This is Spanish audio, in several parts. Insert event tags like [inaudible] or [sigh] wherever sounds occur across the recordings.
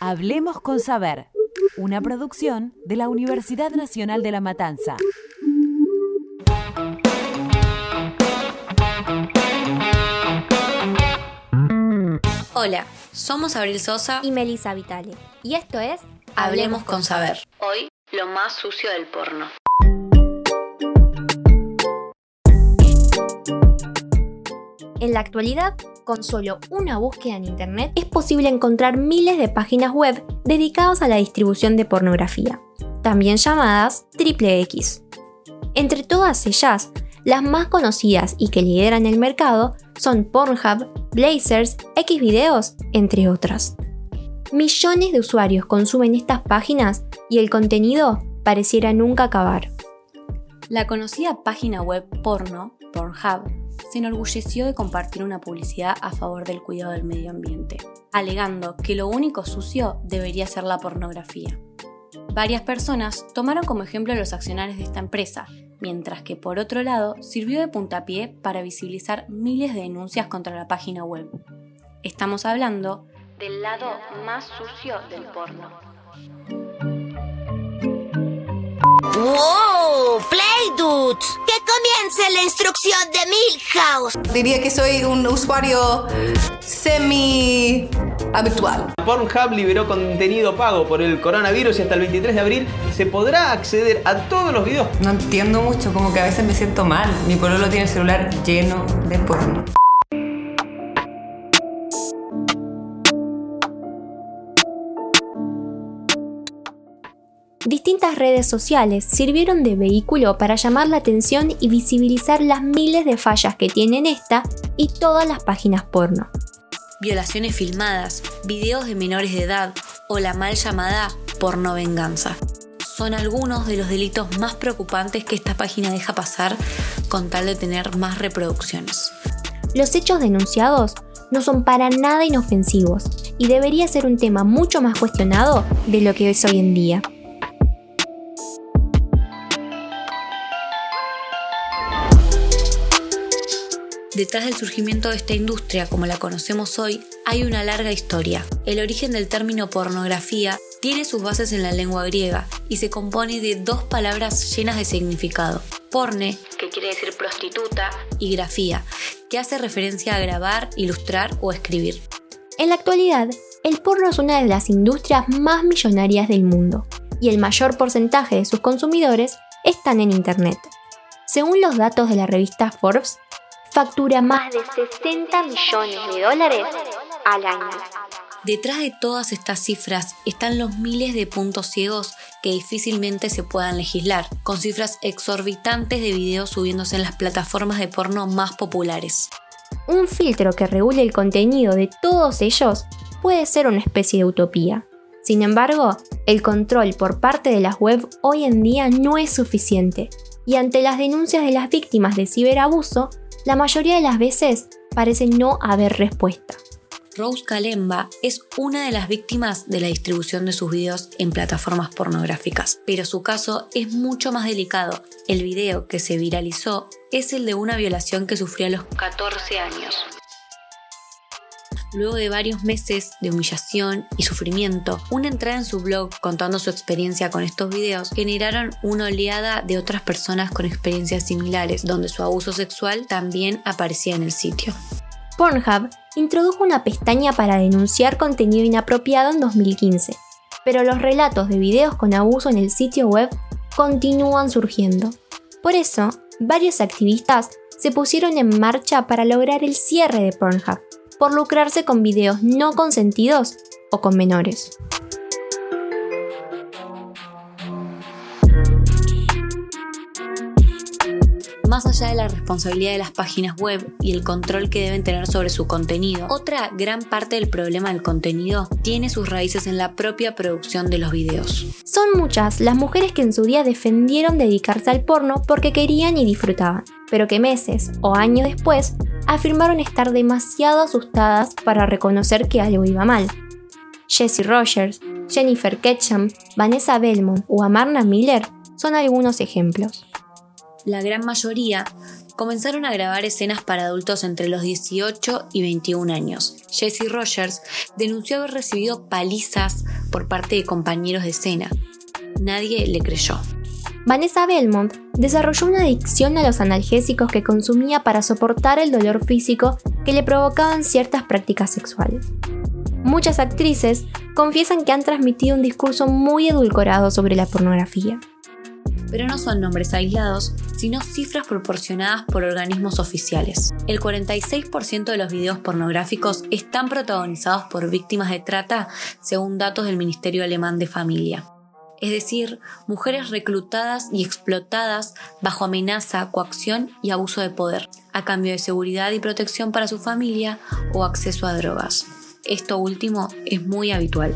Hablemos con Saber, una producción de la Universidad Nacional de La Matanza. Hola, somos Abril Sosa y Melissa Vitale. Y esto es Hablemos con Saber. Hoy, lo más sucio del porno. En la actualidad, con solo una búsqueda en Internet es posible encontrar miles de páginas web dedicadas a la distribución de pornografía, también llamadas triple X. Entre todas ellas, las más conocidas y que lideran el mercado son Pornhub, Blazers, Xvideos, entre otras. Millones de usuarios consumen estas páginas y el contenido pareciera nunca acabar. La conocida página web porno, Pornhub, se enorgulleció de compartir una publicidad a favor del cuidado del medio ambiente, alegando que lo único sucio debería ser la pornografía. Varias personas tomaron como ejemplo los accionarios de esta empresa, mientras que por otro lado sirvió de puntapié para visibilizar miles de denuncias contra la página web. Estamos hablando del lado más sucio del porno. ¡Wow! ¡Play Dudes! ¡Que comience la instrucción de Milhouse! Diría que soy un usuario semi habitual. Pornhub liberó contenido pago por el coronavirus y hasta el 23 de abril se podrá acceder a todos los videos. No entiendo mucho, como que a veces me siento mal. Mi pololo tiene el celular lleno de porno. Distintas redes sociales sirvieron de vehículo para llamar la atención y visibilizar las miles de fallas que tienen esta y todas las páginas porno. Violaciones filmadas, videos de menores de edad o la mal llamada porno venganza. Son algunos de los delitos más preocupantes que esta página deja pasar con tal de tener más reproducciones. Los hechos denunciados no son para nada inofensivos y debería ser un tema mucho más cuestionado de lo que es hoy en día. Detrás del surgimiento de esta industria como la conocemos hoy, hay una larga historia. El origen del término pornografía tiene sus bases en la lengua griega y se compone de dos palabras llenas de significado. Porne, que quiere decir prostituta, y grafía, que hace referencia a grabar, ilustrar o escribir. En la actualidad, el porno es una de las industrias más millonarias del mundo y el mayor porcentaje de sus consumidores están en Internet. Según los datos de la revista Forbes, factura más de 60 millones de dólares al año. Detrás de todas estas cifras están los miles de puntos ciegos que difícilmente se puedan legislar, con cifras exorbitantes de videos subiéndose en las plataformas de porno más populares. Un filtro que regule el contenido de todos ellos puede ser una especie de utopía. Sin embargo, el control por parte de las web hoy en día no es suficiente, y ante las denuncias de las víctimas de ciberabuso, la mayoría de las veces parece no haber respuesta. Rose Kalemba es una de las víctimas de la distribución de sus videos en plataformas pornográficas, pero su caso es mucho más delicado. El video que se viralizó es el de una violación que sufrió a los 14 años. Luego de varios meses de humillación y sufrimiento, una entrada en su blog contando su experiencia con estos videos generaron una oleada de otras personas con experiencias similares, donde su abuso sexual también aparecía en el sitio. Pornhub introdujo una pestaña para denunciar contenido inapropiado en 2015, pero los relatos de videos con abuso en el sitio web continúan surgiendo. Por eso, varios activistas se pusieron en marcha para lograr el cierre de Pornhub por lucrarse con videos no consentidos o con menores. Más allá de la responsabilidad de las páginas web y el control que deben tener sobre su contenido, otra gran parte del problema del contenido tiene sus raíces en la propia producción de los videos. Son muchas las mujeres que en su día defendieron dedicarse al porno porque querían y disfrutaban, pero que meses o años después afirmaron estar demasiado asustadas para reconocer que algo iba mal. Jessie Rogers, Jennifer Ketchum, Vanessa Belmont o Amarna Miller son algunos ejemplos. La gran mayoría comenzaron a grabar escenas para adultos entre los 18 y 21 años. Jesse Rogers denunció haber recibido palizas por parte de compañeros de escena. Nadie le creyó. Vanessa Belmont desarrolló una adicción a los analgésicos que consumía para soportar el dolor físico que le provocaban ciertas prácticas sexuales. Muchas actrices confiesan que han transmitido un discurso muy edulcorado sobre la pornografía pero no son nombres aislados, sino cifras proporcionadas por organismos oficiales. El 46% de los videos pornográficos están protagonizados por víctimas de trata, según datos del Ministerio Alemán de Familia. Es decir, mujeres reclutadas y explotadas bajo amenaza, coacción y abuso de poder, a cambio de seguridad y protección para su familia o acceso a drogas. Esto último es muy habitual.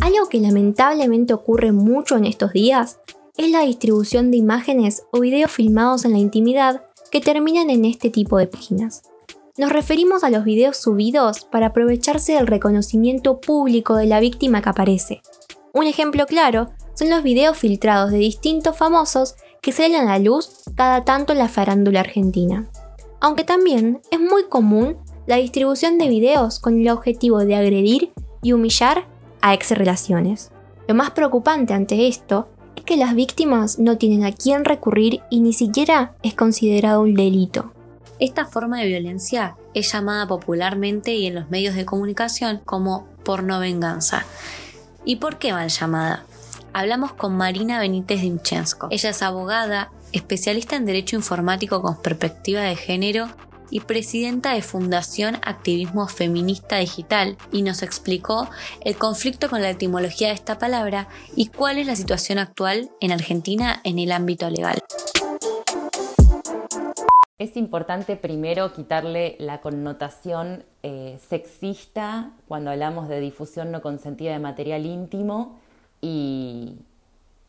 Algo que lamentablemente ocurre mucho en estos días es la distribución de imágenes o videos filmados en la intimidad que terminan en este tipo de páginas. Nos referimos a los videos subidos para aprovecharse del reconocimiento público de la víctima que aparece. Un ejemplo claro son los videos filtrados de distintos famosos que salen a la luz cada tanto en la farándula argentina. Aunque también es muy común la distribución de videos con el objetivo de agredir y humillar a ex relaciones. Lo más preocupante ante esto que las víctimas no tienen a quién recurrir y ni siquiera es considerado un delito. Esta forma de violencia es llamada popularmente y en los medios de comunicación como porno venganza. ¿Y por qué mal llamada? Hablamos con Marina Benítez Dimchensko. Ella es abogada, especialista en Derecho Informático con perspectiva de género y presidenta de Fundación Activismo Feminista Digital, y nos explicó el conflicto con la etimología de esta palabra y cuál es la situación actual en Argentina en el ámbito legal. Es importante primero quitarle la connotación eh, sexista cuando hablamos de difusión no consentida de material íntimo y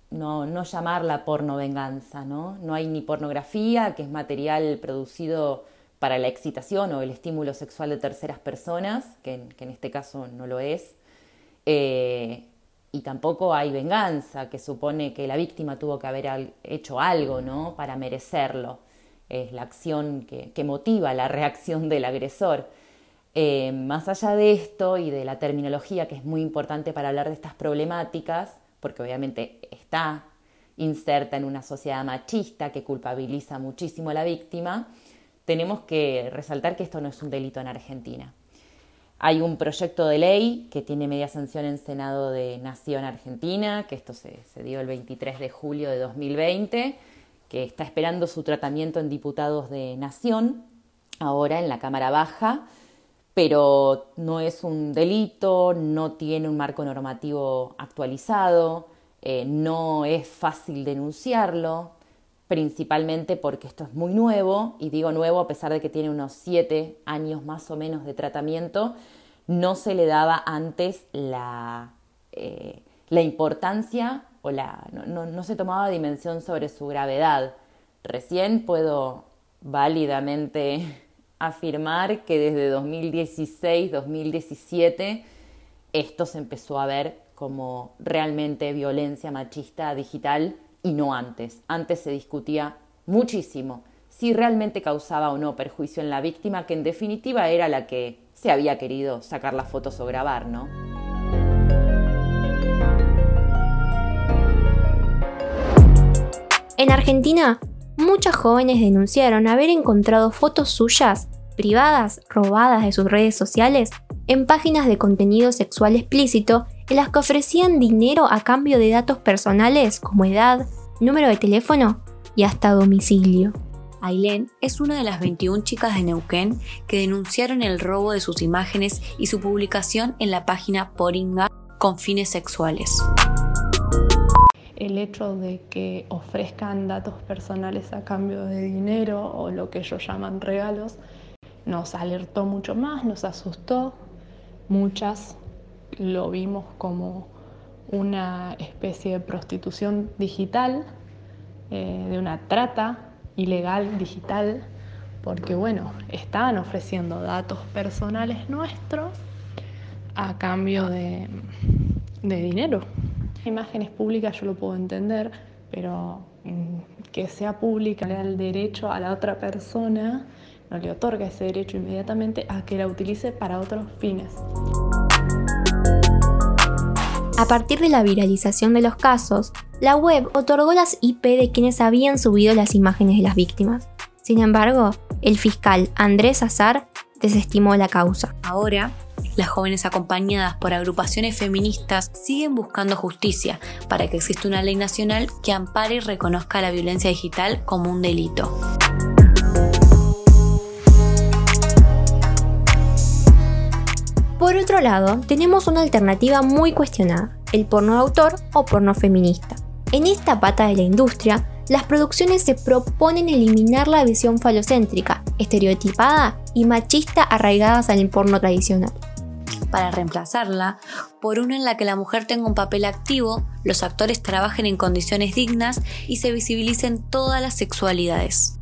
no, no llamarla porno venganza, ¿no? No hay ni pornografía, que es material producido para la excitación o el estímulo sexual de terceras personas, que, en este caso no lo es. Eh, y tampoco hay venganza, que supone que la víctima tuvo que haber hecho algo ¿no? para merecerlo. Es la acción que, motiva la reacción del agresor. Eh, más allá de esto y de la terminología, que es muy importante para hablar de estas problemáticas, porque obviamente está inserta en una sociedad machista que culpabiliza muchísimo a la víctima, tenemos que resaltar que esto no es un delito en Argentina. Hay un proyecto de ley que tiene media sanción en Senado de Nación Argentina, que esto se, dio el 23 de julio de 2020, que está esperando su tratamiento en diputados de Nación, ahora en la Cámara Baja, pero no es un delito, no tiene un marco normativo actualizado, eh, no es fácil denunciarlo, principalmente porque esto es muy nuevo, y digo nuevo a pesar de que tiene unos siete años más o menos de tratamiento, no se le daba antes la, eh, la importancia o la, no, no se tomaba dimensión sobre su gravedad. Recién puedo válidamente [laughs] afirmar que desde 2016-2017 esto se empezó a ver como realmente violencia machista digital y no antes. Antes se discutía muchísimo si realmente causaba o no perjuicio en la víctima, que en definitiva era la que se había querido sacar las fotos o grabar, ¿no? En Argentina, muchas jóvenes denunciaron haber encontrado fotos suyas privadas robadas de sus redes sociales en páginas de contenido sexual explícito en las que ofrecían dinero a cambio de datos personales como edad, número de teléfono y hasta domicilio. Ailén es una de las 21 chicas de Neuquén que denunciaron el robo de sus imágenes y su publicación en la página Poringa con fines sexuales. El hecho de que ofrezcan datos personales a cambio de dinero o lo que ellos llaman regalos nos alertó mucho más, nos asustó. Muchas lo vimos como una especie de prostitución digital, eh, de una trata ilegal digital, porque bueno, estaban ofreciendo datos personales nuestros a cambio de, de dinero. Imágenes públicas yo lo puedo entender, pero mm, que sea pública le da el derecho a la otra persona, no le otorga ese derecho inmediatamente a que la utilice para otros fines. A partir de la viralización de los casos, la web otorgó las IP de quienes habían subido las imágenes de las víctimas. Sin embargo, el fiscal Andrés Azar desestimó la causa. Ahora, las jóvenes acompañadas por agrupaciones feministas siguen buscando justicia para que exista una ley nacional que ampare y reconozca la violencia digital como un delito. Por otro lado, tenemos una alternativa muy cuestionada, el porno de autor o porno feminista. En esta pata de la industria, las producciones se proponen eliminar la visión falocéntrica, estereotipada y machista arraigadas al porno tradicional. Para reemplazarla por una en la que la mujer tenga un papel activo, los actores trabajen en condiciones dignas y se visibilicen todas las sexualidades.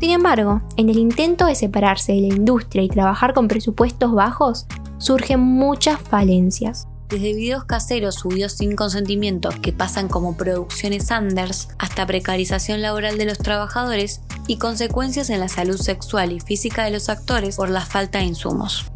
Sin embargo, en el intento de separarse de la industria y trabajar con presupuestos bajos, surgen muchas falencias. Desde videos caseros subidos sin consentimiento que pasan como producciones Anders hasta precarización laboral de los trabajadores y consecuencias en la salud sexual y física de los actores por la falta de insumos.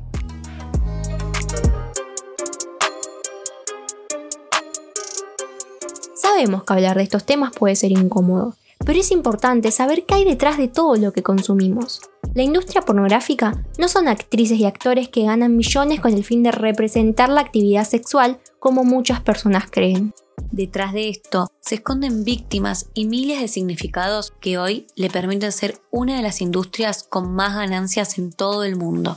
Sabemos que hablar de estos temas puede ser incómodo, pero es importante saber qué hay detrás de todo lo que consumimos. La industria pornográfica no son actrices y actores que ganan millones con el fin de representar la actividad sexual como muchas personas creen. Detrás de esto se esconden víctimas y miles de significados que hoy le permiten ser una de las industrias con más ganancias en todo el mundo.